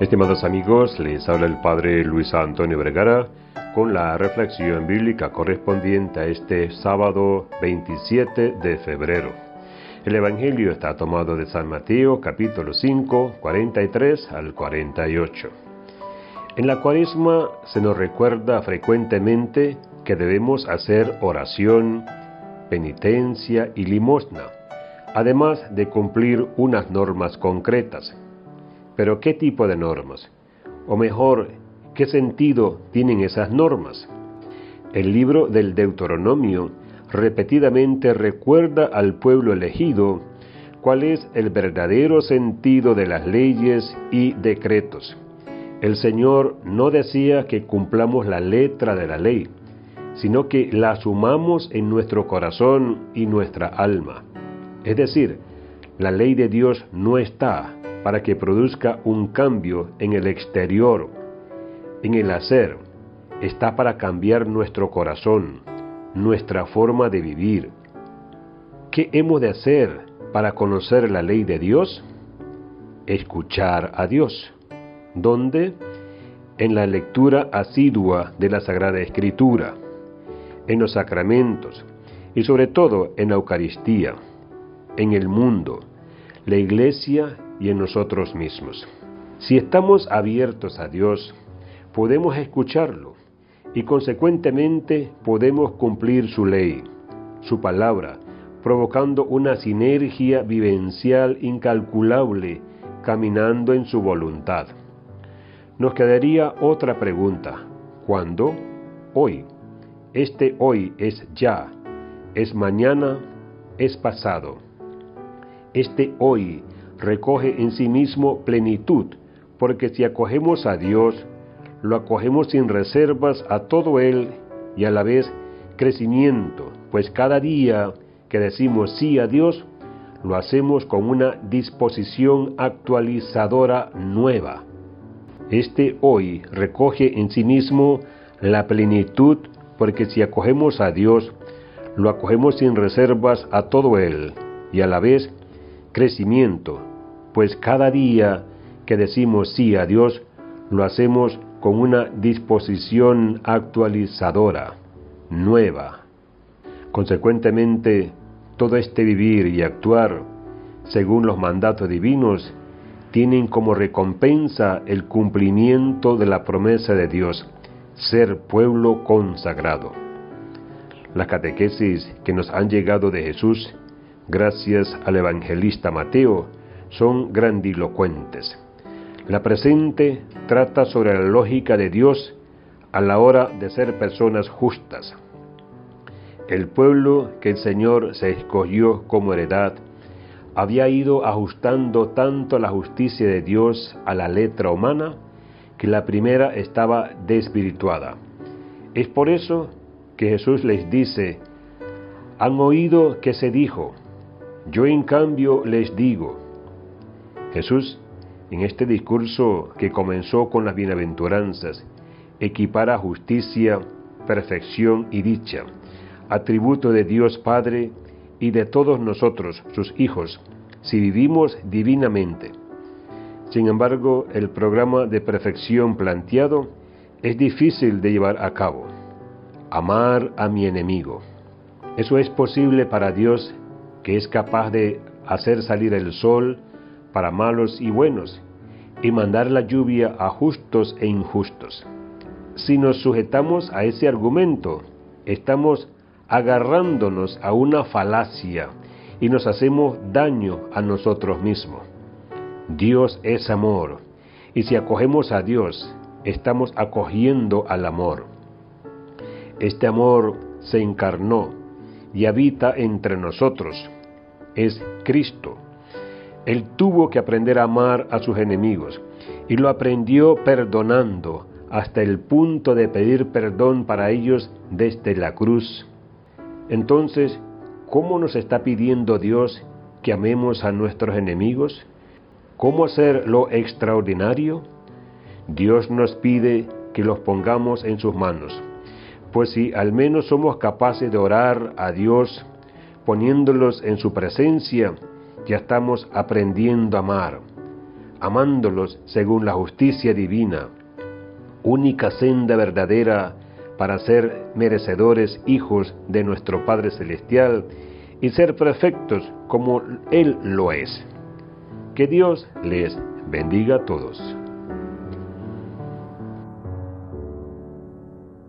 Estimados amigos, les habla el Padre Luis Antonio Vergara con la reflexión bíblica correspondiente a este sábado 27 de febrero. El Evangelio está tomado de San Mateo capítulo 5, 43 al 48. En la cuaresma se nos recuerda frecuentemente que debemos hacer oración, penitencia y limosna, además de cumplir unas normas concretas. Pero ¿qué tipo de normas? O mejor, ¿qué sentido tienen esas normas? El libro del Deuteronomio repetidamente recuerda al pueblo elegido cuál es el verdadero sentido de las leyes y decretos. El Señor no decía que cumplamos la letra de la ley, sino que la asumamos en nuestro corazón y nuestra alma. Es decir, la ley de Dios no está para que produzca un cambio en el exterior, en el hacer, está para cambiar nuestro corazón, nuestra forma de vivir. ¿Qué hemos de hacer para conocer la ley de Dios? Escuchar a Dios. ¿Dónde? En la lectura asidua de la Sagrada Escritura en los sacramentos y sobre todo en la Eucaristía, en el mundo, la Iglesia y en nosotros mismos. Si estamos abiertos a Dios, podemos escucharlo y consecuentemente podemos cumplir su ley, su palabra, provocando una sinergia vivencial incalculable caminando en su voluntad. Nos quedaría otra pregunta. ¿Cuándo? Hoy. Este hoy es ya, es mañana, es pasado. Este hoy recoge en sí mismo plenitud, porque si acogemos a Dios, lo acogemos sin reservas a todo Él y a la vez crecimiento, pues cada día que decimos sí a Dios, lo hacemos con una disposición actualizadora nueva. Este hoy recoge en sí mismo la plenitud porque si acogemos a Dios, lo acogemos sin reservas a todo Él y a la vez crecimiento, pues cada día que decimos sí a Dios, lo hacemos con una disposición actualizadora, nueva. Consecuentemente, todo este vivir y actuar según los mandatos divinos tienen como recompensa el cumplimiento de la promesa de Dios ser pueblo consagrado. Las catequesis que nos han llegado de Jesús, gracias al evangelista Mateo, son grandilocuentes. La presente trata sobre la lógica de Dios a la hora de ser personas justas. El pueblo que el Señor se escogió como heredad había ido ajustando tanto la justicia de Dios a la letra humana que la primera estaba desvirtuada. Es por eso que Jesús les dice, han oído que se dijo, yo en cambio les digo. Jesús, en este discurso que comenzó con las bienaventuranzas, equipara justicia, perfección y dicha, atributo de Dios Padre y de todos nosotros, sus hijos, si vivimos divinamente sin embargo, el programa de perfección planteado es difícil de llevar a cabo. Amar a mi enemigo. Eso es posible para Dios que es capaz de hacer salir el sol para malos y buenos y mandar la lluvia a justos e injustos. Si nos sujetamos a ese argumento, estamos agarrándonos a una falacia y nos hacemos daño a nosotros mismos. Dios es amor, y si acogemos a Dios, estamos acogiendo al amor. Este amor se encarnó y habita entre nosotros. Es Cristo. Él tuvo que aprender a amar a sus enemigos y lo aprendió perdonando hasta el punto de pedir perdón para ellos desde la cruz. Entonces, ¿cómo nos está pidiendo Dios que amemos a nuestros enemigos? ¿Cómo hacer lo extraordinario? Dios nos pide que los pongamos en sus manos, pues si al menos somos capaces de orar a Dios poniéndolos en su presencia, ya estamos aprendiendo a amar, amándolos según la justicia divina, única senda verdadera para ser merecedores hijos de nuestro Padre Celestial y ser perfectos como Él lo es. Que Dios les bendiga a todos.